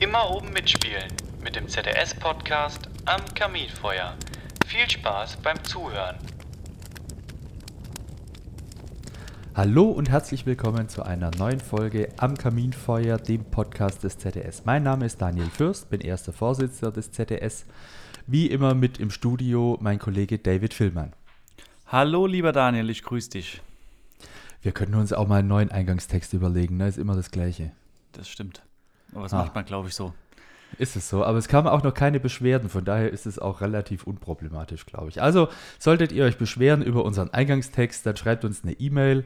Immer oben mitspielen mit dem ZDS-Podcast am Kaminfeuer. Viel Spaß beim Zuhören. Hallo und herzlich willkommen zu einer neuen Folge am Kaminfeuer, dem Podcast des ZDS. Mein Name ist Daniel Fürst, bin erster Vorsitzender des ZDS. Wie immer mit im Studio mein Kollege David Villmann. Hallo, lieber Daniel, ich grüße dich. Wir könnten uns auch mal einen neuen Eingangstext überlegen, ne? Ist immer das Gleiche. Das stimmt. Aber das Ah. macht man, glaube ich, so. Ist es so, aber es kamen auch noch keine Beschwerden, von daher ist es auch relativ unproblematisch, glaube ich. Also, solltet ihr euch beschweren über unseren Eingangstext, dann schreibt uns eine E-Mail,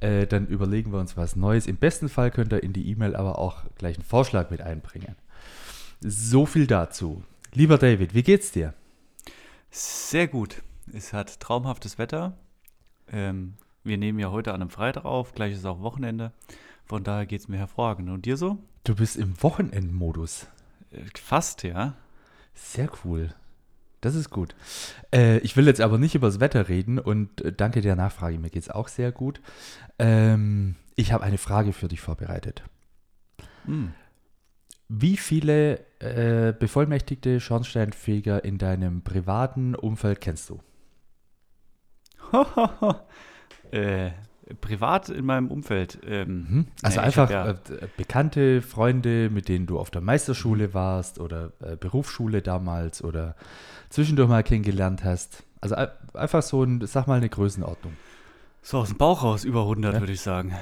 äh, dann überlegen wir uns was Neues. Im besten Fall könnt ihr in die E-Mail aber auch gleich einen Vorschlag mit einbringen. So viel dazu. Lieber David, wie geht's dir? Sehr gut. Es hat traumhaftes Wetter. Ähm, wir nehmen ja heute an einem Freitag auf, gleich ist auch Wochenende. Von daher geht es mir hervorragend. Und dir so? Du bist im Wochenendmodus. Fast, ja. Sehr cool. Das ist gut. Äh, ich will jetzt aber nicht über das Wetter reden und äh, danke der Nachfrage. Mir geht's auch sehr gut. Ähm, ich habe eine Frage für dich vorbereitet. Hm. Wie viele äh, bevollmächtigte Schornsteinfeger in deinem privaten Umfeld kennst du? äh, privat in meinem Umfeld. Ähm, Also nee, ich einfach ja- äh, bekannte Freunde, mit denen du auf der Meisterschule warst oder äh, Berufsschule damals oder zwischendurch mal kennengelernt hast. Also ein- einfach so ein, sag mal, eine Größenordnung. so aus dem Bauch raus über 100, Ja. würde ich sagen.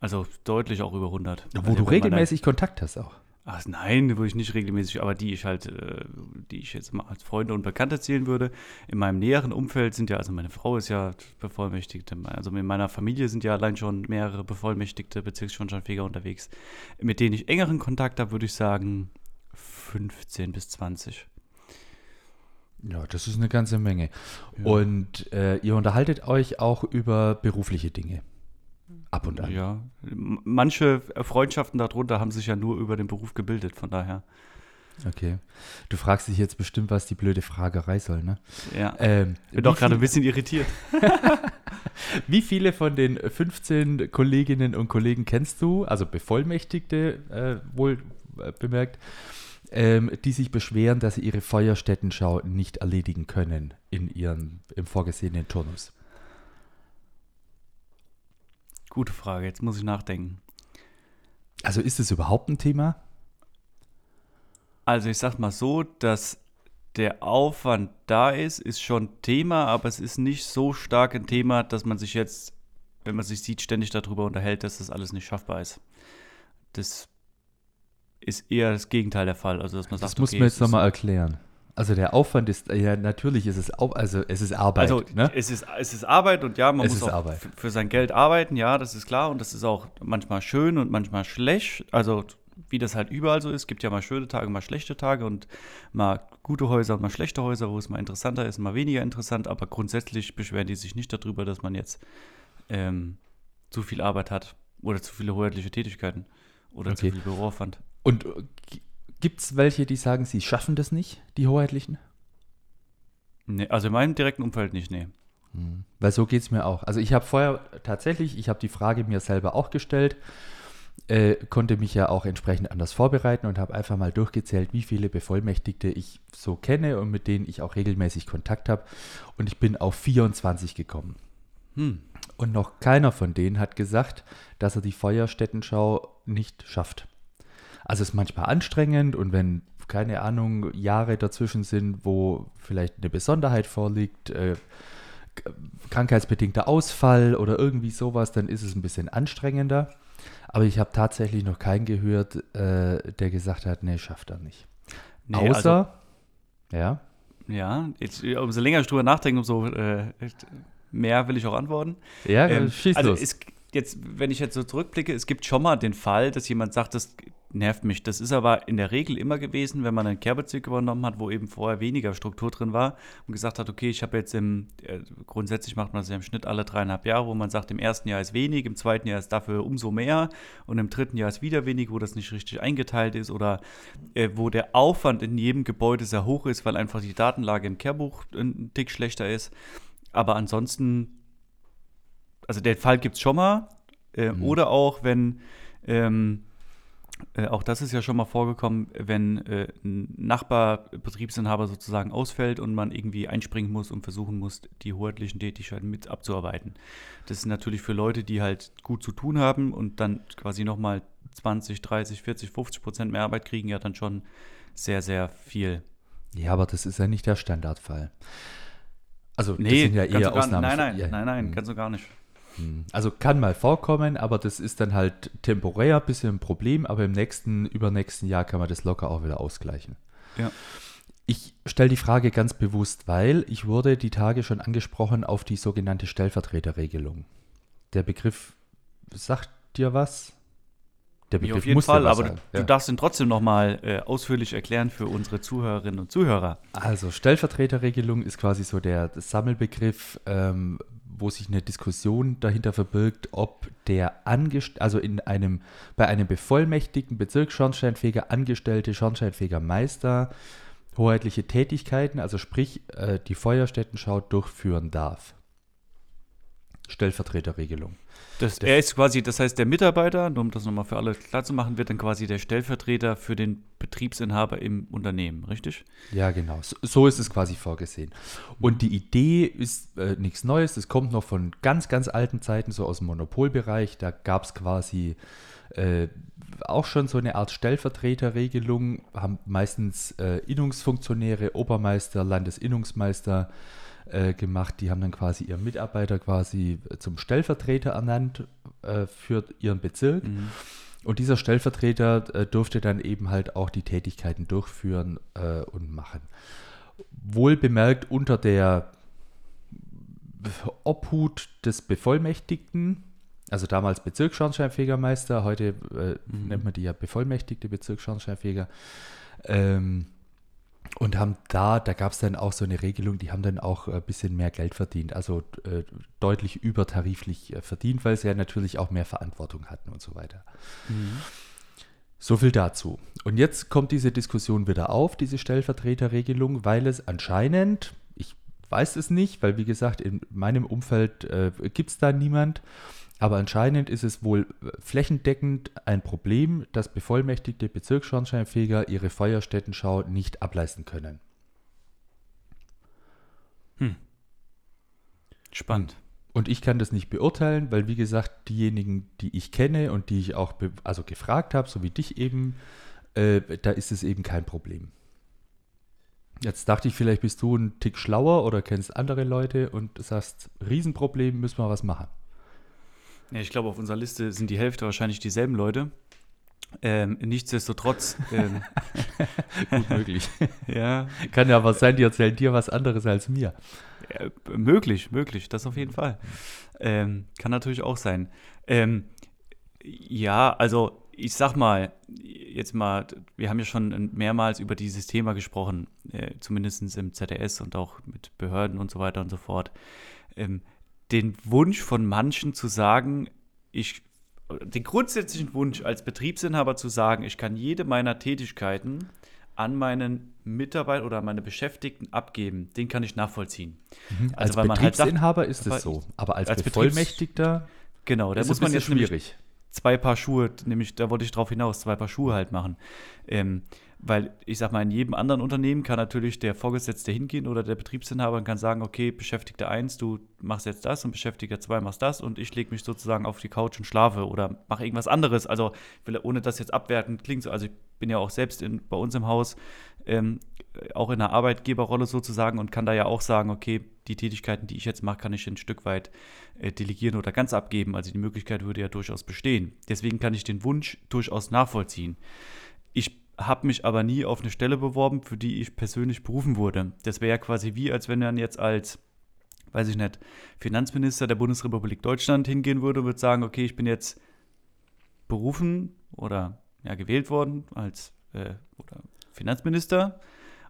Also deutlich auch über 100. Wo Also du regelmäßig Kontakt hast auch. Ach nein, wo ich nicht regelmäßig, aber die ich halt, äh, die ich jetzt mal als Freunde und Bekannte zählen würde. In meinem näheren Umfeld sind ja, also meine Frau ist ja Bevollmächtigte, also in meiner Familie sind ja allein schon mehrere bevollmächtigte Bezirksschornsteinfeger unterwegs. Mit denen ich engeren Kontakt habe, würde ich sagen 15 bis 20. Ja, das ist eine ganze Menge. Ja. Und äh, ihr unterhaltet euch auch über berufliche Dinge. Ab und an. Ja, manche Freundschaften darunter haben sich ja nur über den Beruf gebildet, von daher. Okay. Du fragst dich jetzt bestimmt, was die blöde Fragerei soll, ne? Ja, Ähm, bin doch gerade ein bisschen irritiert. Wie viele von den 15 Kolleginnen und Kollegen kennst du, also Bevollmächtigte, äh, wohl äh, bemerkt, ähm, die sich beschweren, dass sie ihre Feuerstättenschau nicht erledigen können in ihren, im vorgesehenen Turnus? Gute Frage, jetzt muss ich nachdenken. Also ist es überhaupt ein Thema? Also ich sag mal so, dass der Aufwand da ist, ist schon Thema, aber es ist nicht so stark ein Thema, dass man sich jetzt, wenn man sich sieht, ständig darüber unterhält, dass das alles nicht schaffbar ist. Das ist eher das Gegenteil der Fall. Also dass man Das sagt, muss okay, man jetzt nochmal erklären. Also der Aufwand ist, ja natürlich ist es auch, also es ist Arbeit, Also ne? es, ist, es ist Arbeit und ja, man Es muss auch Arbeit. für sein Geld arbeiten, ja, das ist klar und das ist auch manchmal schön und manchmal schlecht. Also wie das halt überall so ist, gibt ja mal schöne Tage, mal schlechte Tage und mal gute Häuser und mal schlechte Häuser, wo es mal interessanter ist, mal weniger interessant, aber grundsätzlich beschweren die sich nicht darüber, dass man jetzt ähm, zu viel Arbeit hat oder zu viele hoheitliche Tätigkeiten oder Okay. zu viel Büroaufwand. Und gibt es welche, die sagen, sie schaffen das nicht, die Hoheitlichen? Nee, also in meinem direkten Umfeld nicht, nee. Weil so geht es mir auch. Also ich habe vorher tatsächlich, ich habe die Frage mir selber auch gestellt, äh, konnte mich ja auch entsprechend anders vorbereiten und habe einfach mal durchgezählt, wie viele Bevollmächtigte ich so kenne und mit denen ich auch regelmäßig Kontakt habe. Und ich bin auf 24 gekommen. Hm. Und noch keiner von denen hat gesagt, dass er die Feuerstättenschau nicht schafft. Also es ist manchmal anstrengend und wenn, keine Ahnung, Jahre dazwischen sind, wo vielleicht eine Besonderheit vorliegt, äh, krankheitsbedingter Ausfall oder irgendwie sowas, dann ist es ein bisschen anstrengender. Aber ich habe tatsächlich noch keinen gehört, äh, der gesagt hat, nee, schafft er nicht. Nee, also- Außer, ja, Ja, jetzt, umso länger ich drüber nachdenke, umso äh, mehr will ich auch antworten. ja, Ähm, schieß also los. es, jetzt, wenn ich jetzt so zurückblicke, es gibt schon mal den Fall, dass jemand sagt, das nervt mich. Das ist aber in der Regel immer gewesen, wenn man einen Kehrbezirk übernommen hat, wo eben vorher weniger Struktur drin war und gesagt hat, okay, ich habe jetzt im, äh, grundsätzlich macht man das ja im Schnitt alle dreieinhalb Jahre, wo man sagt, im ersten Jahr ist wenig, im zweiten Jahr ist dafür umso mehr und im dritten Jahr ist wieder wenig, wo das nicht richtig eingeteilt ist oder äh, wo der Aufwand in jedem Gebäude sehr hoch ist, weil einfach die Datenlage im Kehrbuch ein Tick schlechter ist. Aber ansonsten also den Fall gibt es schon mal. Äh, Mhm. Oder auch, wenn ähm, Äh, auch das ist ja schon mal vorgekommen, wenn äh, ein Nachbarbetriebsinhaber sozusagen ausfällt und man irgendwie einspringen muss und versuchen muss, die hoheitlichen Tätigkeiten mit abzuarbeiten. Das ist natürlich für Leute, die halt gut zu tun haben und dann quasi nochmal 20, 30, 40, 50 Prozent mehr Arbeit kriegen, ja dann schon sehr, sehr viel. Ja, aber das ist ja nicht der Standardfall. Also Nee, das sind ja eher Ausnahmen. nein, nein, ja, nein, nein, hm. kannst du gar nicht. Also kann mal vorkommen, aber das ist dann halt temporär ein bisschen ein Problem, aber im nächsten, übernächsten Jahr kann man das locker auch wieder ausgleichen. Ja. Ich stelle die Frage ganz bewusst, weil ich wurde die Tage schon angesprochen auf die sogenannte Stellvertreterregelung. Der Begriff sagt dir was? Der Begriff auf jeden Fall, aber du, sagen. du Ja. darfst ihn trotzdem nochmal äh, ausführlich erklären für unsere Zuhörerinnen und Zuhörer. Also Stellvertreterregelung ist quasi so der Sammelbegriff, ähm, wo sich eine Diskussion dahinter verbirgt, ob der Angest also in einem bei einem bevollmächtigten Bezirksschornsteinfeger angestellte Schornsteinfegermeister hoheitliche Tätigkeiten, also sprich äh, die Feuerstättenschau durchführen darf. Stellvertreterregelung. Das, er ist quasi, das heißt, der Mitarbeiter, nur um das nochmal für alle klar zu machen, wird dann quasi der Stellvertreter für den Betriebsinhaber im Unternehmen, richtig? Ja, genau. So, so ist es quasi vorgesehen. Und die Idee ist äh, nichts Neues. Es kommt noch von ganz, ganz alten Zeiten, so aus dem Monopolbereich. Da gab es quasi äh, auch schon so eine Art Stellvertreterregelung. Haben meistens äh, Innungsfunktionäre, Obermeister, Landesinnungsmeister äh, gemacht. Die haben dann quasi ihren Mitarbeiter quasi zum Stellvertreter ernannt äh, für ihren Bezirk. Und dieser Stellvertreter äh, durfte dann eben halt auch die Tätigkeiten durchführen äh, und machen. Wohl bemerkt unter der Obhut des Bevollmächtigten, also damals Bezirksschornsteinfegermeister, heute äh, nennt man die ja bevollmächtigte Bezirksschornsteinfeger. Ähm, und haben da, da gab es dann auch so eine Regelung, die haben dann auch ein bisschen mehr Geld verdient, also äh, deutlich übertariflich äh, verdient, weil sie ja natürlich auch mehr Verantwortung hatten und so weiter. So viel dazu. Und jetzt kommt diese Diskussion wieder auf, diese Stellvertreterregelung, weil es anscheinend, ich weiß es nicht, weil wie gesagt, in meinem Umfeld äh, gibt es da niemand, aber anscheinend ist es wohl äh, flächendeckend ein Problem, dass bevollmächtigte Bezirksschornsteinfeger ihre Feuerstättenschau nicht ableisten können. Spannend. Und ich kann das nicht beurteilen, weil wie gesagt, diejenigen, die ich kenne und die ich auch also gefragt habe, so wie dich eben, äh, da ist es eben kein Problem. Jetzt dachte ich, vielleicht bist du ein Tick schlauer oder kennst andere Leute und sagst, Riesenproblem, müssen wir was machen. Ja, ich glaube, auf unserer Liste sind die Hälfte wahrscheinlich dieselben Leute. Ähm, nichtsdestotrotz, ähm, Gut möglich. ja, Kann ja aber sein, die erzählen dir was anderes als mir. äh, möglich, möglich, das auf jeden Fall. Ähm, kann natürlich auch sein. Ähm, ja, also ich sag mal, jetzt mal, wir haben ja schon mehrmals über dieses Thema gesprochen, äh, zumindest im ZDS und auch mit Behörden und so weiter und so fort. Den Wunsch von manchen zu sagen, ich, den grundsätzlichen Wunsch als Betriebsinhaber zu sagen, ich kann jede meiner Tätigkeiten an meinen Mitarbeiter oder an meine Beschäftigten abgeben, den kann ich nachvollziehen. Als weil man halt sagt- Betriebsinhaber ist es so, aber als, als Bevollmächtigter Genau, da muss man jetzt schwierig. zwei Paar Schuhe, nämlich da wollte ich drauf hinaus, zwei Paar Schuhe halt machen. Ähm, weil ich sag mal, in jedem anderen Unternehmen kann natürlich der Vorgesetzte hingehen oder der Betriebsinhaber und kann sagen, okay, Beschäftigter 1, du machst jetzt das und Beschäftigter 2 machst das und ich lege mich sozusagen auf die Couch und schlafe oder mache irgendwas anderes. Also will, ohne das jetzt abwertend klingt, so, also ich bin ja auch selbst in, bei uns im Haus ähm, auch in einer Arbeitgeberrolle sozusagen und kann da ja auch sagen, okay, die Tätigkeiten, die ich jetzt mache, kann ich ein Stück weit äh, delegieren oder ganz abgeben. Also die Möglichkeit würde ja durchaus bestehen. Deswegen kann ich den Wunsch durchaus nachvollziehen. Ich habe mich aber nie auf eine Stelle beworben, für die ich persönlich berufen wurde. Das wäre ja quasi wie, als wenn man jetzt als, weiß ich nicht, Finanzminister der Bundesrepublik Deutschland hingehen würde und würde sagen, okay, ich bin jetzt berufen oder ja, gewählt worden als äh, Finanzminister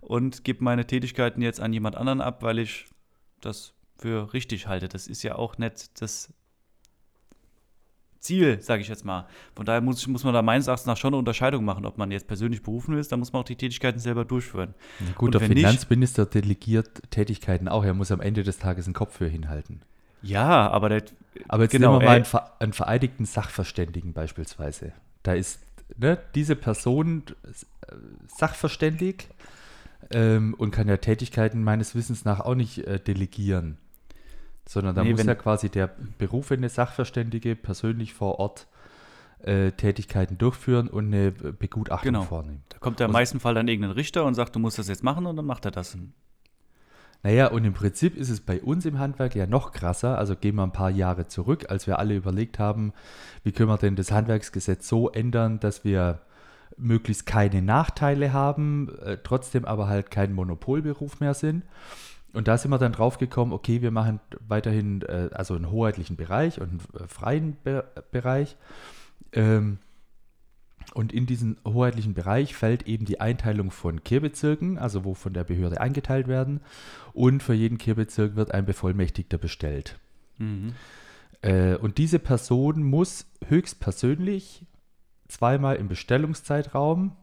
und gebe meine Tätigkeiten jetzt an jemand anderen ab, weil ich das für richtig halte. Das ist ja auch nicht das Ziel, sage ich jetzt mal. Von daher muss, muss man da meines Erachtens nach schon eine Unterscheidung machen, ob man jetzt persönlich berufen ist, dann muss man auch die Tätigkeiten selber durchführen. Ja, gut, der wenn nicht- Finanzminister delegiert Tätigkeiten auch. Er muss am Ende des Tages einen Kopf für hinhalten. Ja, aber der, Aber jetzt Genau, nehmen wir mal einen, ver einen vereidigten Sachverständigen beispielsweise. Da ist ne, diese Person äh, sachverständig ähm, und kann ja Tätigkeiten meines Wissens nach auch nicht äh, delegieren. Sondern da Nee, muss ja quasi der berufene Sachverständige persönlich vor Ort äh, Tätigkeiten durchführen und eine Begutachtung Genau. vornehmen. Da kommt ja im meisten Fall dann irgendein Richter und sagt, du musst das jetzt machen und dann macht er das. Naja, und im Prinzip ist es bei uns im Handwerk ja noch krasser. Also gehen wir ein paar Jahre zurück, als wir alle überlegt haben, wie können wir denn das Handwerksgesetz so ändern, dass wir möglichst keine Nachteile haben, äh, trotzdem aber halt kein Monopolberuf mehr sind. Und da sind wir dann drauf gekommen, okay, wir machen weiterhin äh, also einen hoheitlichen Bereich und einen äh, freien Be Bereich. Ähm, und in diesen hoheitlichen Bereich fällt eben die Einteilung von Kehrbezirken, also wo von der Behörde eingeteilt werden. Und für jeden Kehrbezirk wird ein Bevollmächtigter bestellt. Mhm. Äh, und diese Person muss höchstpersönlich zweimal im Bestellungszeitraum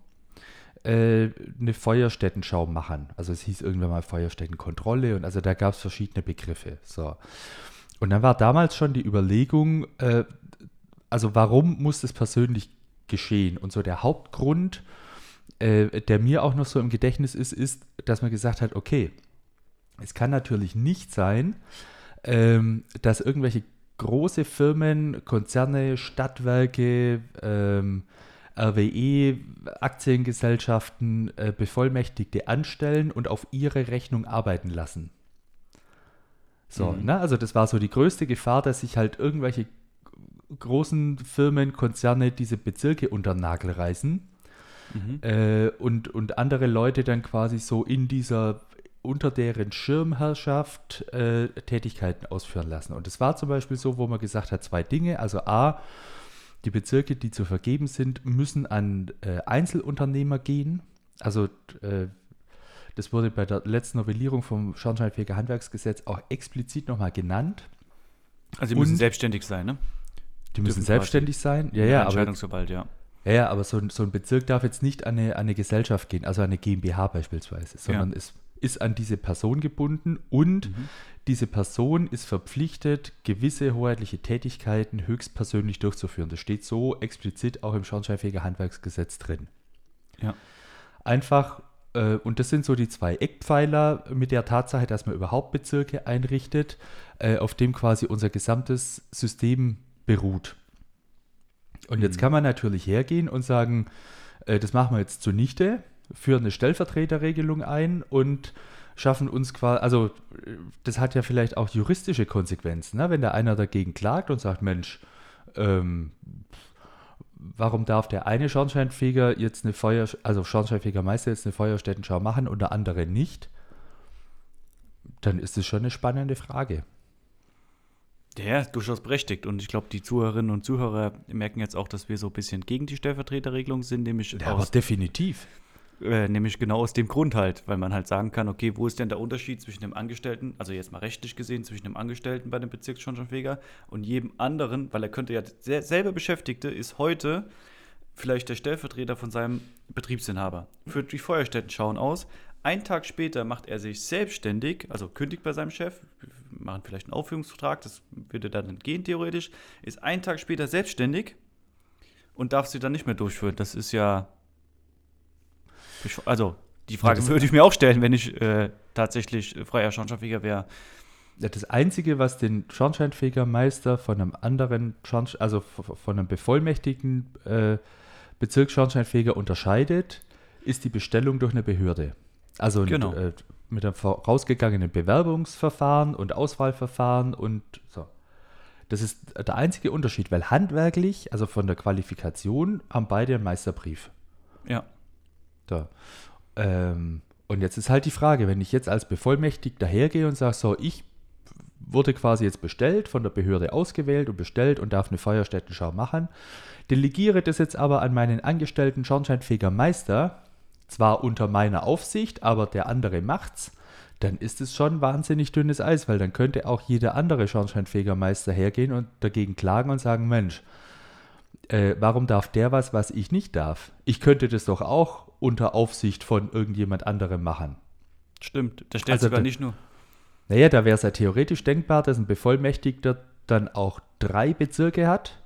äh, eine Feuerstättenschau machen. Also es hieß irgendwann mal Feuerstättenkontrolle und also da gab es verschiedene Begriffe. So. Und dann war damals schon die Überlegung, äh, also warum muss das persönlich geschehen? Und so der Hauptgrund, äh, der mir auch noch so im Gedächtnis ist, ist, dass man gesagt hat, okay, es kann natürlich nicht sein, ähm, dass irgendwelche große Firmen, Konzerne, Stadtwerke, ähm, RWE, Aktiengesellschaften äh, Bevollmächtigte anstellen und auf ihre Rechnung arbeiten lassen. So, Mhm. ne? Also das war so die größte Gefahr, dass sich halt irgendwelche großen Firmen, Konzerne diese Bezirke unter den Nagel reißen Mhm. äh, und, und andere Leute dann quasi so in dieser, unter deren Schirmherrschaft äh, Tätigkeiten ausführen lassen. Und es war zum Beispiel so, wo man gesagt hat, zwei Dinge. Also A, die Bezirke, die zu vergeben sind, müssen an äh, Einzelunternehmer gehen. Also äh, das wurde bei der letzten Novellierung vom Schornsteinfeger Handwerksgesetz auch explizit nochmal genannt. Also sie müssen Und- selbstständig sein, ne? Die müssen Dürfen selbstständig sein. Ja, ja, aber Entscheidungsgewalt, ja. Ja, ja, aber so ein, so ein Bezirk darf jetzt nicht an eine, an eine Gesellschaft gehen, also an eine GmbH beispielsweise, sondern es ist an diese Person gebunden und Mhm. diese Person ist verpflichtet, gewisse hoheitliche Tätigkeiten höchstpersönlich durchzuführen. Das steht so explizit auch im Schornsteinfeger Handwerksgesetz drin. Ja. Einfach, äh, und das sind so die zwei Eckpfeiler mit der Tatsache, dass man überhaupt Bezirke einrichtet, äh, auf dem quasi unser gesamtes System beruht. Und jetzt Mhm. kann man natürlich hergehen und sagen, äh, das machen wir jetzt zunichte, führen eine Stellvertreterregelung ein und schaffen uns quasi, also äh, das hat ja vielleicht auch juristische Konsequenzen, ne? wenn da einer dagegen klagt und sagt, Mensch, ähm, warum darf der eine Schornsteinfeger jetzt eine Feuer, also Schornsteinfegermeister jetzt eine Feuerstättenschau machen und der andere nicht? Dann ist es schon eine spannende Frage. Ja, durchaus berechtigt. Und ich glaube, die Zuhörerinnen und Zuhörer merken jetzt auch, dass wir so ein bisschen gegen die Stellvertreterregelung sind, nämlich, Ja, aber aus, definitiv. Äh, nämlich genau aus dem Grund halt, weil man halt sagen kann, okay, wo ist denn der Unterschied zwischen dem Angestellten, also jetzt mal rechtlich gesehen, zwischen dem Angestellten bei dem Bezirksschornsteinfeger und jedem anderen, weil er könnte ja, selber Beschäftigte ist heute vielleicht der Stellvertreter von seinem Betriebsinhaber, führt die Feuerstättenschauen aus. Einen Tag später macht er sich selbstständig, also kündigt bei seinem Chef, machen vielleicht einen Aufführungsvertrag, das würde dann gehen theoretisch, ist einen Tag später selbstständig und darf sie dann nicht mehr durchführen. Das ist ja. Also, die Frage das- würde ich mir auch stellen, wenn ich äh, tatsächlich äh, freier Schornsteinfeger wäre. Ja, Das Einzige, was den Schornsteinfegermeister von einem anderen, Schornst also von einem bevollmächtigten äh, Bezirksschornsteinfeger unterscheidet, ist die Bestellung durch eine Behörde. Also Genau. äh, mit einem vorausgegangenen Bewerbungsverfahren und Auswahlverfahren und so. Das ist der einzige Unterschied, weil handwerklich, also von der Qualifikation, haben beide einen Meisterbrief. Ja. Da. Ähm, und jetzt ist halt die Frage, wenn ich jetzt als Bevollmächtigter hergehe und sage, so, ich wurde quasi jetzt bestellt, von der Behörde ausgewählt und bestellt und darf eine Feuerstättenschau machen, delegiere das jetzt aber an meinen angestellten Schornsteinfegermeister, zwar unter meiner Aufsicht, aber der andere macht's, dann ist es schon wahnsinnig dünnes Eis, weil dann könnte auch jeder andere Schornsteinfegermeister hergehen und dagegen klagen und sagen, Mensch, äh, warum darf der was, was ich nicht darf? Ich könnte das doch auch unter Aufsicht von irgendjemand anderem machen. Stimmt. Da stellt Also sogar nicht nur. Naja, da wäre es ja theoretisch denkbar, dass ein Bevollmächtigter dann auch drei Bezirke hat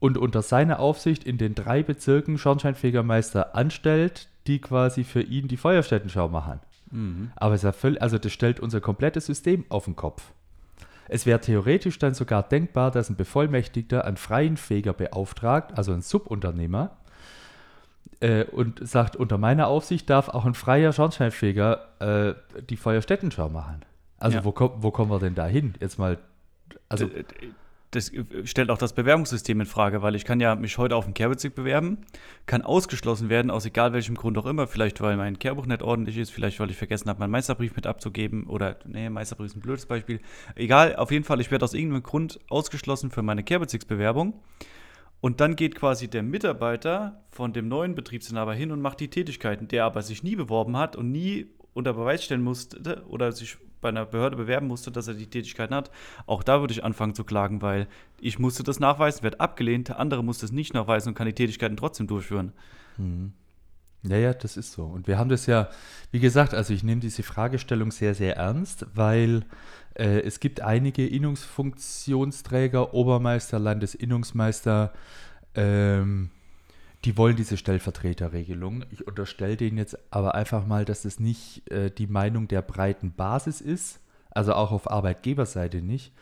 und unter seiner Aufsicht in den drei Bezirken Schornsteinfegermeister anstellt, die quasi für ihn die Feuerstättenschau machen. Mhm. Aber es ist ja völlig, also das stellt unser komplettes System auf den Kopf. Es wäre theoretisch dann sogar denkbar, dass ein Bevollmächtigter einen freien Feger beauftragt, also ein Subunternehmer, äh, und sagt, unter meiner Aufsicht darf auch ein freier Schornsteinfeger äh, die Feuerstättenschau machen. Also Ja. wo, wo kommen wir denn da hin? Jetzt mal, also D- das äh, stellt auch das Bewerbungssystem in Frage, weil ich kann ja mich heute auf einen Kehrbezirk bewerben, kann ausgeschlossen werden, aus egal welchem Grund auch immer, vielleicht weil mein Kehrbuch nicht ordentlich ist, vielleicht weil ich vergessen habe, meinen Meisterbrief mit abzugeben oder, nee, Meisterbrief ist ein blödes Beispiel. Egal, auf jeden Fall, ich werde aus irgendeinem Grund ausgeschlossen für meine Kehrbezirksbewerbung. Und dann geht quasi der Mitarbeiter von dem neuen Betriebsinhaber hin und macht die Tätigkeiten, der aber sich nie beworben hat und nie unter Beweis stellen musste oder sich bei einer Behörde bewerben musste, dass er die Tätigkeiten hat. Auch da würde ich anfangen zu klagen, weil ich musste das nachweisen, wird abgelehnt, der andere muss das nicht nachweisen und kann die Tätigkeiten trotzdem durchführen. Ja, ja, das ist so. Und wir haben das ja, wie gesagt, also ich nehme diese Fragestellung sehr, sehr ernst, weil äh, es gibt einige Innungsfunktionsträger, Obermeister, Landesinnungsmeister, ähm, die wollen diese Stellvertreterregelung. Ich unterstelle denen jetzt aber einfach mal, dass es nicht äh, die Meinung der breiten Basis ist, also auch auf Arbeitgeberseite nicht,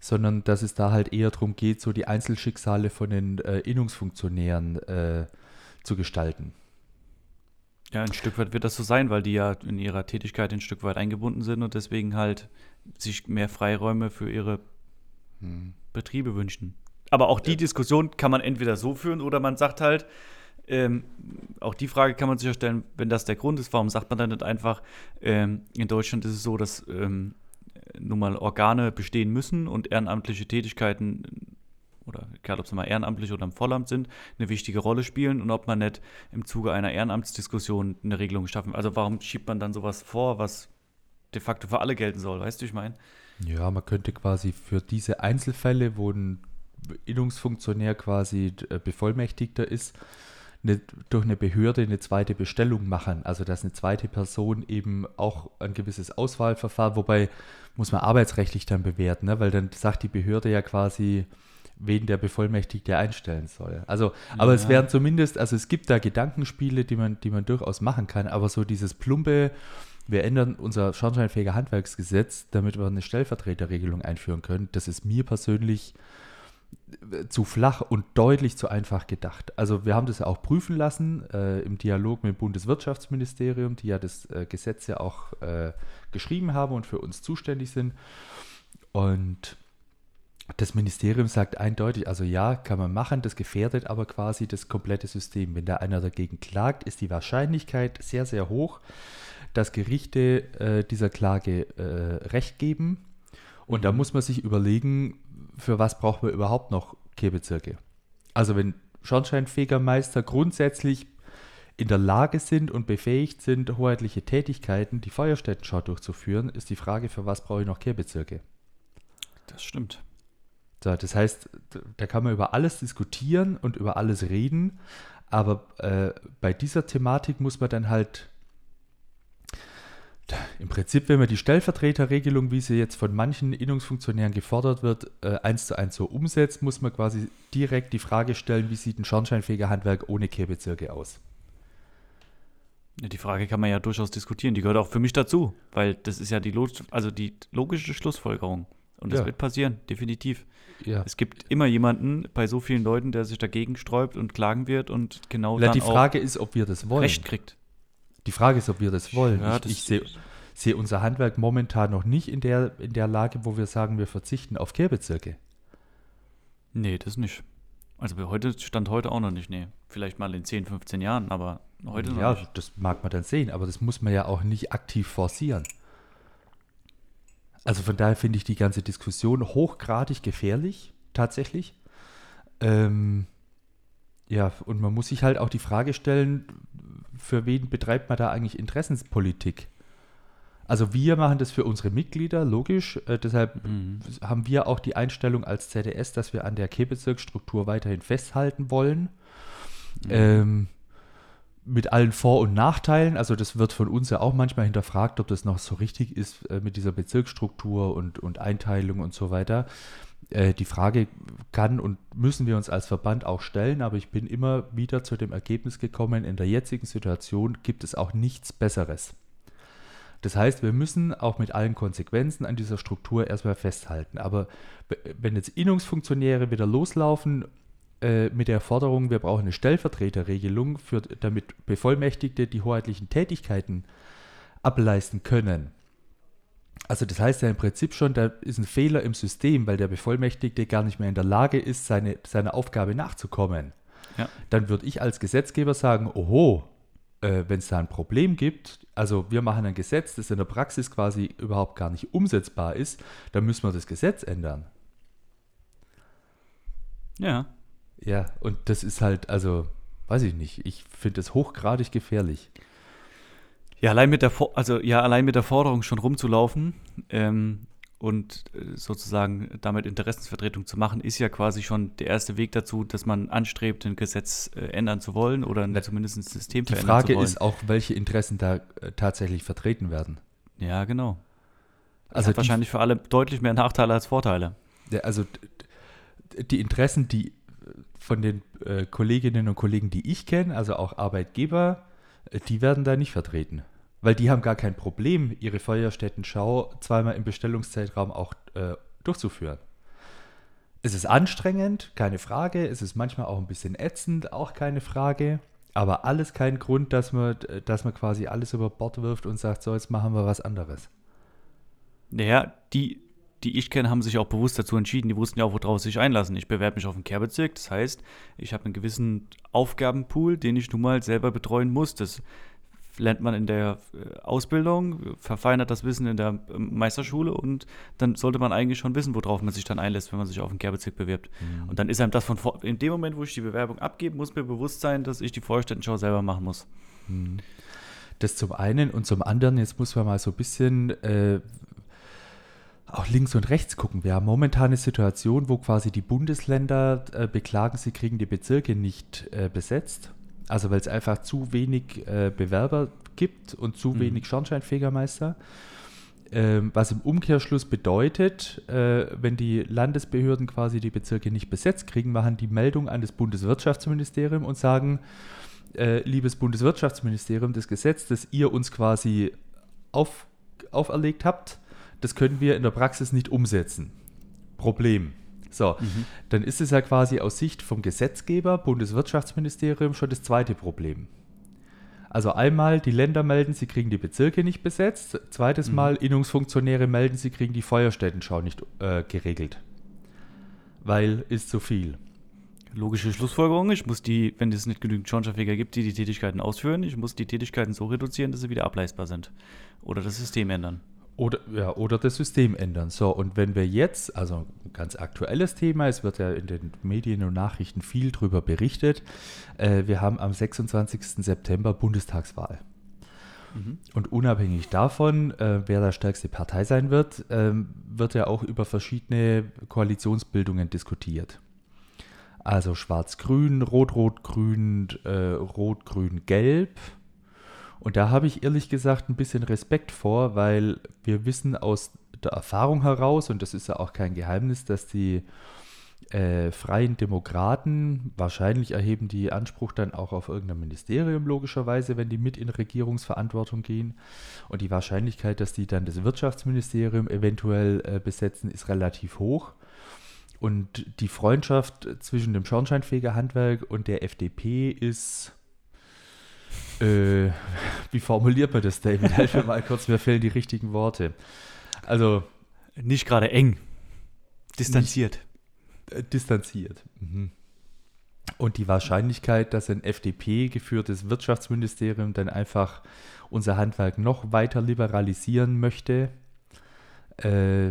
sondern dass es da halt eher darum geht, so die Einzelschicksale von den äh, Innungsfunktionären äh, zu gestalten. Ja, ein Stück weit wird das so sein, weil die ja in ihrer Tätigkeit ein Stück weit eingebunden sind und deswegen halt sich mehr Freiräume für ihre Betriebe wünschen. Aber auch die Diskussion kann man entweder so führen oder man sagt halt, ähm, auch die Frage kann man sich ja stellen, wenn das der Grund ist, warum sagt man dann nicht einfach, ähm, in Deutschland ist es so, dass ähm, nun mal Organe bestehen müssen und ehrenamtliche Tätigkeiten oder egal ob sie mal ehrenamtlich oder im Vollamt sind, eine wichtige Rolle spielen und ob man nicht im Zuge einer Ehrenamtsdiskussion eine Regelung schaffen. Also warum schiebt man dann sowas vor, was de facto für alle gelten soll, weißt du, ich meine? Ja, man könnte quasi für diese Einzelfälle, wo ein Innungsfunktionär quasi äh, Bevollmächtigter ist, eine, durch eine Behörde eine zweite Bestellung machen. Also dass eine zweite Person eben auch ein gewisses Auswahlverfahren, wobei muss man arbeitsrechtlich dann bewerten, ne? weil dann sagt die Behörde ja quasi, wen der Bevollmächtigte einstellen soll. Also, aber es Ja. wären zumindest, also es gibt da Gedankenspiele, die man, die man durchaus machen kann, aber so dieses plumpe, wir ändern unser schornsteinfähiger Handwerksgesetz, damit wir eine Stellvertreterregelung einführen können, das ist mir persönlich äh, zu flach und deutlich zu einfach gedacht. Also wir haben das ja auch prüfen lassen äh, im Dialog mit dem Bundeswirtschaftsministerium, die ja das äh, Gesetz ja auch äh, geschrieben haben und für uns zuständig sind. Und das Ministerium sagt eindeutig, also ja, kann man machen, das gefährdet aber quasi das komplette System. Wenn da einer dagegen klagt, ist die Wahrscheinlichkeit sehr, sehr hoch, dass Gerichte äh, dieser Klage äh, Recht geben. Und da muss man sich überlegen, für was braucht man überhaupt noch Kehrbezirke. Also wenn Schornsteinfegermeister grundsätzlich in der Lage sind und befähigt sind, hoheitliche Tätigkeiten, die Feuerstättenschau durchzuführen, ist die Frage, für was brauche ich noch Kehrbezirke? Das stimmt. So, das heißt, da kann man über alles diskutieren und über alles reden, aber äh, bei dieser Thematik muss man dann halt im Prinzip, wenn man die Stellvertreterregelung, wie sie jetzt von manchen Innungsfunktionären gefordert wird, äh, eins zu eins so umsetzt, muss man quasi direkt die Frage stellen, wie sieht ein schornsteinfähiger Handwerk ohne Kehrbezirke aus? Die Frage kann man ja durchaus diskutieren. Die gehört auch für mich dazu, weil das ist ja die, Log also die logische Schlussfolgerung. Und das Ja. wird passieren, definitiv. Ja. Es gibt immer jemanden bei so vielen Leuten, der sich dagegen sträubt und klagen wird und genau Na, dann die Frage ist, ob wir das wollen. Recht kriegt. Die Frage ist, ob wir das wollen. Ja, ich das- ich sehe sehe unser Handwerk momentan noch nicht in der, in der Lage, wo wir sagen, wir verzichten auf Kehrbezirke. Nee, das nicht. Also heute stand heute auch noch nicht, nee. Vielleicht mal in 10, 15 Jahren, aber heute noch ja, nicht. das mag man dann sehen, aber das muss man ja auch nicht aktiv forcieren. Also von daher finde ich die ganze Diskussion hochgradig gefährlich, tatsächlich. Ähm, ja, und man muss sich halt auch die Frage stellen, für wen betreibt man da eigentlich Interessenspolitik? Also wir machen das für unsere Mitglieder, logisch. Äh, deshalb Mhm. haben wir auch die Einstellung als ZDS, dass wir an der Kehrbezirksstruktur weiterhin festhalten wollen. Ähm, mit allen Vor- und Nachteilen. Also das wird von uns ja auch manchmal hinterfragt, ob das noch so richtig ist äh, mit dieser Bezirksstruktur und, und Einteilung und so weiter. Äh, die Frage kann und müssen wir uns als Verband auch stellen, aber ich bin immer wieder zu dem Ergebnis gekommen, in der jetzigen Situation gibt es auch nichts Besseres. Das heißt, wir müssen auch mit allen Konsequenzen an dieser Struktur erstmal festhalten. Aber wenn jetzt Innungsfunktionäre wieder loslaufen äh, mit der Forderung, wir brauchen eine Stellvertreterregelung, für, damit Bevollmächtigte die hoheitlichen Tätigkeiten ableisten können. Also das heißt ja im Prinzip schon, da ist ein Fehler im System, weil der Bevollmächtigte gar nicht mehr in der Lage ist, seine, seiner Aufgabe nachzukommen. Ja. Dann würde ich als Gesetzgeber sagen, oho, äh, wenn es da ein Problem gibt, also wir machen ein Gesetz, das in der Praxis quasi überhaupt gar nicht umsetzbar ist, dann müssen wir das Gesetz ändern. Ja. Ja, und das ist halt, also, weiß ich nicht, ich finde das hochgradig gefährlich. Ja, allein mit der, also ja, allein mit der Forderung schon rumzulaufen ähm, und äh, sozusagen damit Interessensvertretung zu machen, ist ja quasi schon der erste Weg dazu, dass man anstrebt, ein Gesetz äh, ändern zu wollen oder Na, zumindest ein System Die verändern zu wollen. Die Frage ist auch, welche Interessen da äh, tatsächlich vertreten werden. Ja, genau. Also wahrscheinlich für alle deutlich mehr Nachteile als Vorteile. Ja, also die Interessen, die von den äh, Kolleginnen und Kollegen, die ich kenne, also auch Arbeitgeber, äh, die werden da nicht vertreten. Weil die haben gar kein Problem, ihre Feuerstättenschau zweimal im Bestellungszeitraum auch äh, durchzuführen. Es ist anstrengend, keine Frage. Es ist manchmal auch ein bisschen ätzend, auch keine Frage. Aber alles kein Grund, dass man, dass man quasi alles über Bord wirft und sagt, so, jetzt machen wir was anderes. Naja, die die ich kenne, haben sich auch bewusst dazu entschieden. Die wussten ja auch, worauf sie sich einlassen. Ich bewerbe mich auf den Kehrbezirk. Das heißt, ich habe einen gewissen Aufgabenpool, den ich nun mal selber betreuen muss. Das lernt man in der äh, Ausbildung, verfeinert das Wissen in der ähm, Meisterschule und dann sollte man eigentlich schon wissen, worauf man sich dann einlässt, wenn man sich auf den Kehrbezirk bewirbt. Mhm. Und dann ist einem das von vor in dem Moment, wo ich die Bewerbung abgebe, muss mir bewusst sein, dass ich die Vorstädtenschau selber machen muss. Mhm. Das zum einen und zum anderen, jetzt muss man mal so ein bisschen äh, auch links und rechts gucken. Wir haben momentan eine Situation, wo quasi die Bundesländer äh, beklagen, sie kriegen die Bezirke nicht äh, besetzt. Also weil es einfach zu wenig äh, Bewerber gibt und zu mhm. wenig Schornsteinfegermeister. Ähm, was im Umkehrschluss bedeutet, äh, wenn die Landesbehörden quasi die Bezirke nicht besetzt kriegen, machen die Meldung an das Bundeswirtschaftsministerium und sagen, äh, liebes Bundeswirtschaftsministerium, das Gesetz, das ihr uns quasi auf, auferlegt habt, das können wir in der Praxis nicht umsetzen. Problem. So, mhm. dann ist es ja quasi aus Sicht vom Gesetzgeber, Bundeswirtschaftsministerium, schon das zweite Problem. Also einmal, die Länder melden, sie kriegen die Bezirke nicht besetzt. Zweites mhm. Mal, Innungsfunktionäre melden, sie kriegen die Feuerstättenschau nicht äh, geregelt. Weil ist zu viel. Logische Schlussfolgerung, ich muss die, wenn es nicht genügend Schornsteinfeger gibt, die die Tätigkeiten ausführen, ich muss die Tätigkeiten so reduzieren, dass sie wieder ableistbar sind. Oder das System ändern. Oder, ja, oder das System ändern. So, und wenn wir jetzt, also ein ganz aktuelles Thema, es wird ja in den Medien und Nachrichten viel darüber berichtet, äh, wir haben am 26. September Bundestagswahl. Mhm. Und unabhängig davon, äh, wer der stärkste Partei sein wird, äh, wird ja auch über verschiedene Koalitionsbildungen diskutiert. Also Schwarz-Grün, Rot-Rot-Grün, äh, Rot-Grün-Gelb und da habe ich ehrlich gesagt ein bisschen Respekt vor, weil wir wissen aus der Erfahrung heraus, und das ist ja auch kein Geheimnis, dass die äh, freien Demokraten, wahrscheinlich erheben die Anspruch dann auch auf irgendein Ministerium, logischerweise, wenn die mit in Regierungsverantwortung gehen. Und die Wahrscheinlichkeit, dass die dann das Wirtschaftsministerium eventuell äh, besetzen, ist relativ hoch. Und die Freundschaft zwischen dem Schornsteinfegerhandwerk und der FDP ist äh, wie formuliert man das, David? Helf mir mal kurz, mir fehlen die richtigen Worte. Also. Nicht gerade eng. Distanziert. Nicht, äh, distanziert. Mhm. Und die Wahrscheinlichkeit, dass ein FDP-geführtes Wirtschaftsministerium dann einfach unser Handwerk noch weiter liberalisieren möchte, äh,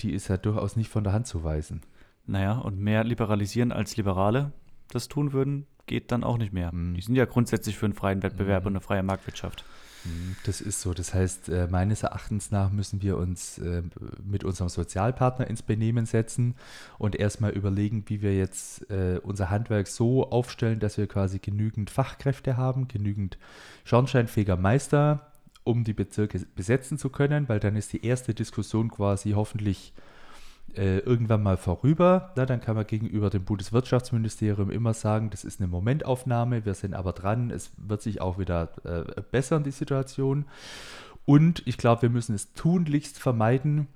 die ist ja durchaus nicht von der Hand zu weisen. Naja, und mehr liberalisieren als Liberale das tun würden, geht dann auch nicht mehr. Mhm. Die sind ja grundsätzlich für einen freien Wettbewerb mhm. und eine freie Marktwirtschaft. Mhm, das ist so. Das heißt, äh, meines Erachtens nach müssen wir uns äh, mit unserem Sozialpartner ins Benehmen setzen und erstmal überlegen, wie wir jetzt äh, unser Handwerk so aufstellen, dass wir quasi genügend Fachkräfte haben, genügend schornsteinfähiger Meister, um die Bezirke besetzen zu können, weil dann ist die erste Diskussion quasi hoffentlich äh, irgendwann mal vorüber. Na, dann kann man gegenüber dem Bundeswirtschaftsministerium immer sagen, das ist eine Momentaufnahme, wir sind aber dran, es wird sich auch wieder äh, bessern, die Situation. Und ich glaube, wir müssen es tunlichst vermeiden,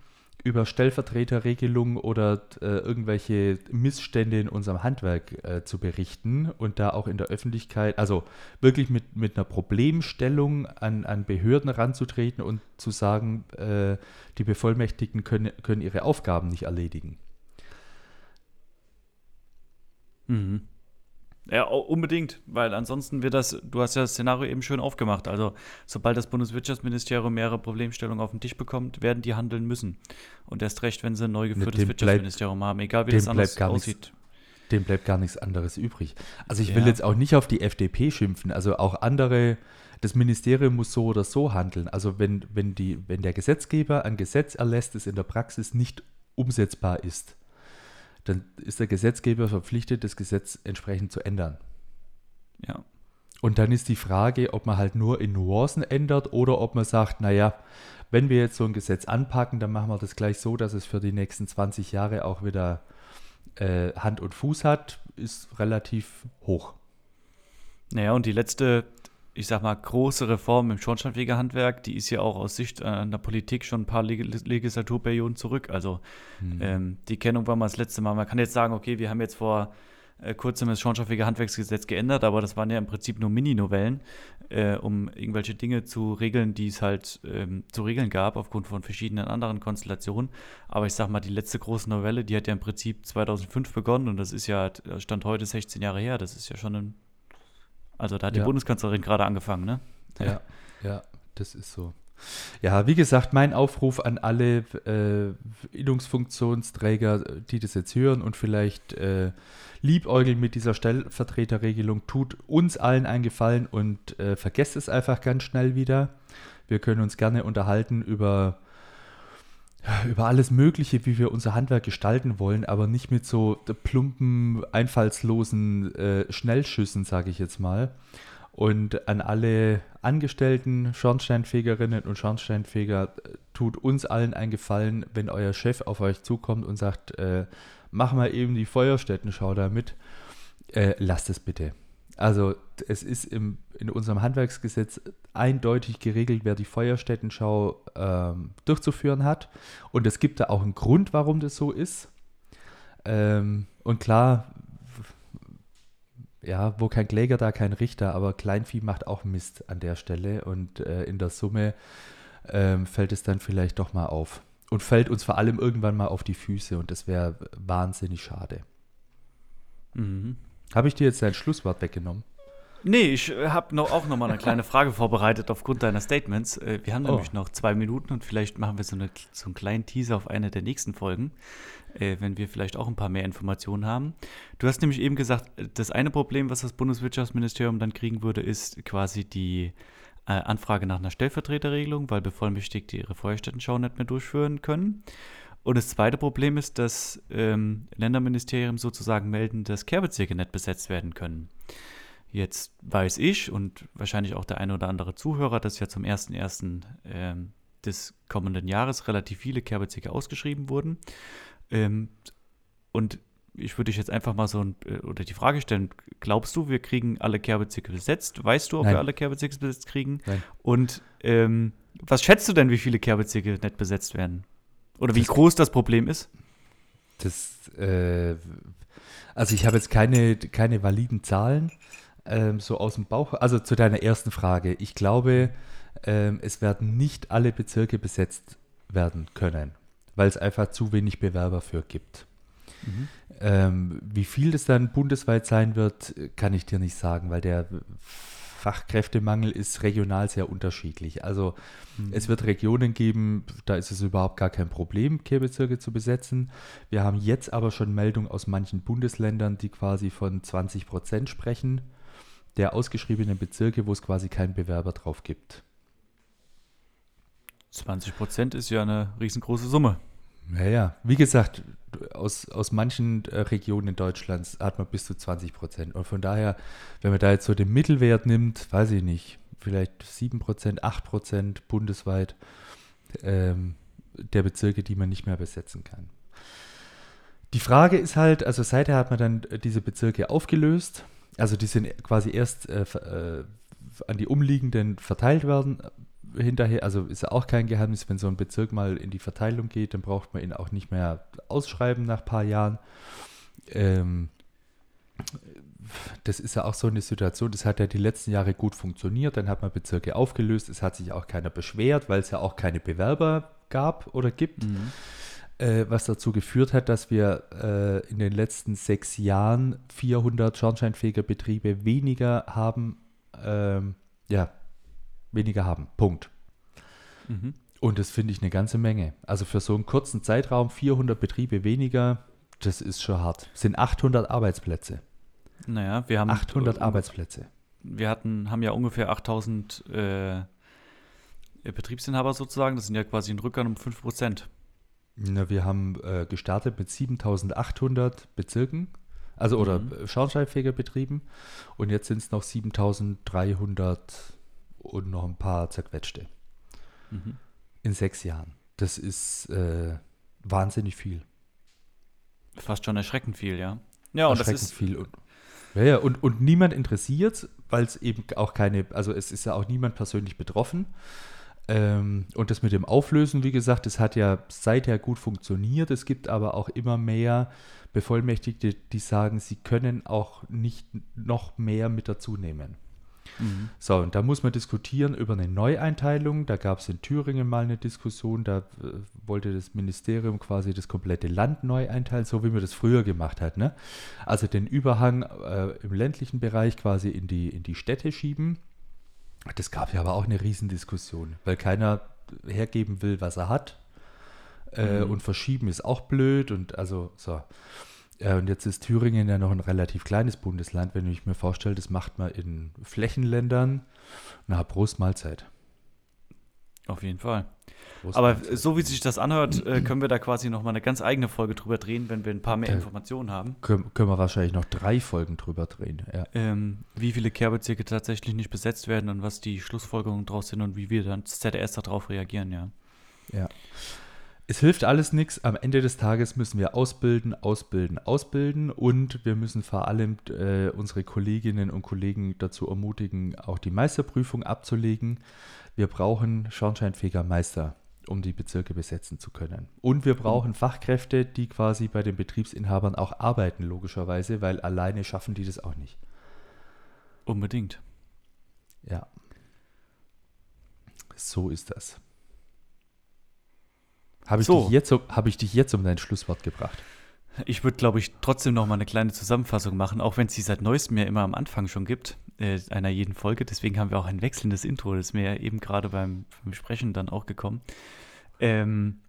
über Stellvertreterregelungen oder äh, irgendwelche Missstände in unserem Handwerk äh, zu berichten und da auch in der Öffentlichkeit, also wirklich mit, mit einer Problemstellung an, an Behörden ranzutreten und zu sagen, äh, die Bevollmächtigten können, können ihre Aufgaben nicht erledigen. Mhm. Ja, unbedingt, weil ansonsten wird das, du hast ja das Szenario eben schön aufgemacht. Also, sobald das Bundeswirtschaftsministerium mehrere Problemstellungen auf den Tisch bekommt, werden die handeln müssen. Und erst recht, wenn sie ein neu geführtes Dem Wirtschaftsministerium haben, egal wie das anders bleibt gar nichts- aussieht. Dem bleibt gar nichts anderes übrig. Also ich will Ja. jetzt auch nicht auf die FDP schimpfen. Also auch andere, das Ministerium muss so oder so handeln. Also wenn, wenn, die, wenn der Gesetzgeber ein Gesetz erlässt, das in der Praxis nicht umsetzbar ist, dann ist der Gesetzgeber verpflichtet, das Gesetz entsprechend zu ändern. Ja. Und dann ist die Frage, ob man halt nur in Nuancen ändert oder ob man sagt, naja, wenn wir jetzt so ein Gesetz anpacken, dann machen wir das gleich so, dass es für die nächsten 20 Jahre auch wieder äh, Hand und Fuß hat, ist relativ hoch. Naja, und die letzte, ich sag mal, große Reform im Schornsteinfegerhandwerk, die ist ja auch aus Sicht äh, der Politik schon ein paar Leg Legislaturperioden zurück. Also ähm, die Kennung war mal das letzte Mal. Man kann jetzt sagen, okay, wir haben jetzt vor äh, kurzem das Schornsteinfegerhandwerksgesetz geändert, aber das waren ja im Prinzip nur Mini-Novellen, äh, um irgendwelche Dinge zu regeln, die es halt ähm, zu regeln gab, aufgrund von verschiedenen anderen Konstellationen. Aber ich sag mal, die letzte große Novelle, die hat ja im Prinzip 2005 begonnen und das ist ja, Stand heute 16 Jahre her. Das ist ja schon ein also da hat die Ja. Bundeskanzlerin gerade angefangen, ne? Ja, ja, das ist so. Ja, wie gesagt, mein Aufruf an alle äh, Innungsfunktionsträger, die das jetzt hören und vielleicht äh, liebäugeln mit dieser Stellvertreterregelung, tut uns allen einen Gefallen und äh, vergesst es einfach ganz schnell wieder. Wir können uns gerne unterhalten über, über alles Mögliche, wie wir unser Handwerk gestalten wollen, aber nicht mit so plumpen, einfallslosen äh, Schnellschüssen, sage ich jetzt mal. Und an alle Angestellten, Schornsteinfegerinnen und Schornsteinfeger, äh, tut uns allen einen Gefallen, wenn euer Chef auf euch zukommt und sagt, äh, mach mal eben die Feuerstättenschau da mit, äh, lasst es bitte. Also es ist im, in unserem Handwerksgesetz eindeutig geregelt, wer die Feuerstättenschau ähm, durchzuführen hat. Und es gibt da auch einen Grund, warum das so ist. Ähm, und klar, ja, wo kein Kläger, da kein Richter, aber Kleinvieh macht auch Mist an der Stelle und äh, in der Summe ähm, fällt es dann vielleicht doch mal auf. Und fällt uns vor allem irgendwann mal auf die Füße und das wäre wahnsinnig schade. Mhm. Habe ich dir jetzt dein Schlusswort weggenommen? Nee, ich habe noch, auch noch mal eine kleine Frage vorbereitet aufgrund deiner Statements. Äh, Wir haben Oh. nämlich noch zwei Minuten und vielleicht machen wir so, eine, so einen kleinen Teaser auf eine der nächsten Folgen, äh, wenn wir vielleicht auch ein paar mehr Informationen haben. Du hast nämlich eben gesagt, äh, das eine Problem, was das Bundeswirtschaftsministerium dann kriegen würde, ist quasi die äh, Anfrage nach einer Stellvertreterregelung, weil Bevollmächtigte ihre Feuerstättenschau nicht mehr durchführen können. Und das zweite Problem ist, dass ähm, Länderministerien sozusagen melden, dass Kehrbezirke nicht besetzt werden können. Jetzt weiß ich und wahrscheinlich auch der eine oder andere Zuhörer, dass ja zum 1.1. Ähm, des kommenden Jahres relativ viele Kehrbezirke ausgeschrieben wurden. Ähm, und ich würde dich jetzt einfach mal so ein, äh, oder die Frage stellen, glaubst du, wir kriegen alle Kehrbezirke besetzt? Weißt du, ob Nein. wir alle Kehrbezirke besetzt kriegen? Nein. Und ähm, was schätzt du denn, wie viele Kehrbezirke nicht besetzt werden? Oder wie Das- groß das Problem ist? Das, äh, also ich habe jetzt keine, keine validen Zahlen, ähm, so aus dem Bauch. Also zu deiner ersten Frage. Ich glaube, ähm, es werden nicht alle Bezirke besetzt werden können, weil es einfach zu wenig Bewerber für gibt. Ähm, wie viel das dann bundesweit sein wird, kann ich dir nicht sagen, weil der Fachkräftemangel ist regional sehr unterschiedlich. Also es wird Regionen geben, da ist es überhaupt gar kein Problem, Kehrbezirke zu besetzen. Wir haben jetzt aber schon Meldungen aus manchen Bundesländern, die quasi von 20 Prozent sprechen, der ausgeschriebenen Bezirke, wo es quasi keinen Bewerber drauf gibt. 20 Prozent ist ja eine riesengroße Summe. Naja, wie gesagt, aus, aus manchen äh, Regionen Deutschlands hat man bis zu 20 Prozent. Und von daher, wenn man da jetzt so den Mittelwert nimmt, weiß ich nicht, vielleicht 7 Prozent, 8 Prozent bundesweit ähm, der Bezirke, die man nicht mehr besetzen kann. Die Frage ist halt, also seither hat man dann diese Bezirke aufgelöst. Also die sind quasi erst äh, äh, an die umliegenden verteilt werden. Hinterher, also ist ja auch kein Geheimnis, wenn so ein Bezirk mal in die Verteilung geht, dann braucht man ihn auch nicht mehr ausschreiben nach ein paar Jahren. Ähm, das ist ja auch so eine Situation, das hat ja die letzten Jahre gut funktioniert, dann hat man Bezirke aufgelöst, es hat sich auch keiner beschwert, weil es ja auch keine Bewerber gab oder gibt, mhm. Äh, was dazu geführt hat, dass wir äh, in den letzten sechs Jahren 400 schornsteinfähige Betriebe weniger haben, ähm, ja, weniger haben, Punkt. Mhm. Und das finde ich eine ganze Menge. Also für so einen kurzen Zeitraum 400 Betriebe weniger, das ist schon hart. Das sind 800 Arbeitsplätze. Naja, wir haben 800 äh, Arbeitsplätze. Wir hatten, haben ja ungefähr 8000 äh, Betriebsinhaber sozusagen. Das sind ja quasi ein Rückgang um 5 Prozent. Na, wir haben äh, gestartet mit 7800 Bezirken, also oder mhm. Schornsteinfegerbetrieben. Und jetzt sind es noch 7300 und noch ein paar zerquetschte. Mhm. In sechs Jahren. Das ist äh, wahnsinnig viel. Fast schon erschreckend viel, ja. Ja, und das ist viel. Und, ja, ja, und, und niemand interessiert, weil es eben auch keine, also es ist ja auch niemand persönlich betroffen. Ähm, und das mit dem Auflösen, wie gesagt, das hat ja seither gut funktioniert. Es gibt aber auch immer mehr Bevollmächtigte, die sagen, sie können auch nicht noch mehr mit dazu nehmen. Mhm. So, und da muss man diskutieren über eine Neueinteilung. Da gab es in Thüringen mal eine Diskussion, da äh, wollte das Ministerium quasi das komplette Land neu einteilen, so wie man das früher gemacht hat. Ne? Also den Überhang äh, im ländlichen Bereich quasi in die, in die Städte schieben. Das gab ja aber auch eine Riesendiskussion, weil keiner hergeben will, was er hat. Äh, mhm. Und verschieben ist auch blöd und also so. Ja, und jetzt ist Thüringen ja noch ein relativ kleines Bundesland, wenn ich mir vorstelle, das macht man in Flächenländern. Na, Prost Mahlzeit. Auf jeden Fall. Aber so wie sich das anhört, äh, können wir da quasi noch mal eine ganz eigene Folge drüber drehen, wenn wir ein paar mehr da Informationen haben. Können, können, wir wahrscheinlich noch drei Folgen drüber drehen. Ja. Ähm, wie viele Kehrbezirke tatsächlich nicht besetzt werden und was die Schlussfolgerungen daraus sind und wie wir dann ZDS darauf reagieren, ja. Ja. Es hilft alles nichts. Am Ende des Tages müssen wir ausbilden, ausbilden, ausbilden und wir müssen vor allem äh, unsere Kolleginnen und Kollegen dazu ermutigen, auch die Meisterprüfung abzulegen. Wir brauchen schornsteinfähiger Meister, um die Bezirke besetzen zu können. Und wir brauchen Fachkräfte, die quasi bei den Betriebsinhabern auch arbeiten, logischerweise, weil alleine schaffen die das auch nicht. Unbedingt. Ja. So ist das. Habe ich, so. Dich hab ich dich jetzt um dein Schlusswort gebracht? Ich würde, glaube ich, trotzdem noch mal eine kleine Zusammenfassung machen, auch wenn es die seit neuestem ja immer am Anfang schon gibt, äh, einer jeden Folge. Deswegen haben wir auch ein wechselndes Intro. Das ist mir ja eben gerade beim, beim, Sprechen dann auch gekommen. Ähm,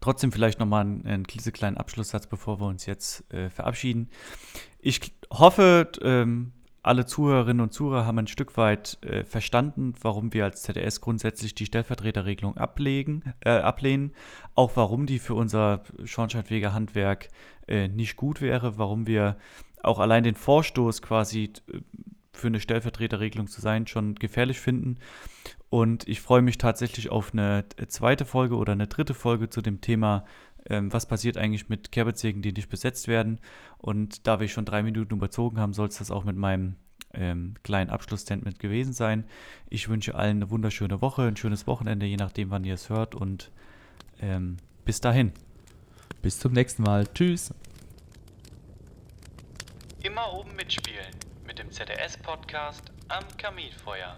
trotzdem vielleicht noch mal einen, einen klitzekleinen Abschlusssatz, bevor wir uns jetzt äh, verabschieden. Ich hoffe, ähm, alle Zuhörerinnen und Zuhörer haben ein Stück weit äh, verstanden, warum wir als ZDS grundsätzlich die Stellvertreterregelung ablegen, äh, ablehnen, auch warum die für unser Schornsteinfegerhandwerk äh, nicht gut wäre, warum wir auch allein den Vorstoß quasi äh, für eine Stellvertreterregelung zu sein schon gefährlich finden. Und ich freue mich tatsächlich auf eine äh, zweite Folge oder eine dritte Folge zu dem Thema ähm, was passiert eigentlich mit Kehrbezirken, die nicht besetzt werden. Und da wir schon drei Minuten überzogen haben, soll es das auch mit meinem ähm, kleinen Abschlussstatement gewesen sein. Ich wünsche allen eine wunderschöne Woche, ein schönes Wochenende, je nachdem, wann ihr es hört. Und ähm, bis dahin. Bis zum nächsten Mal. Tschüss. Immer oben mitspielen mit dem ZDS-Podcast am Kaminfeuer.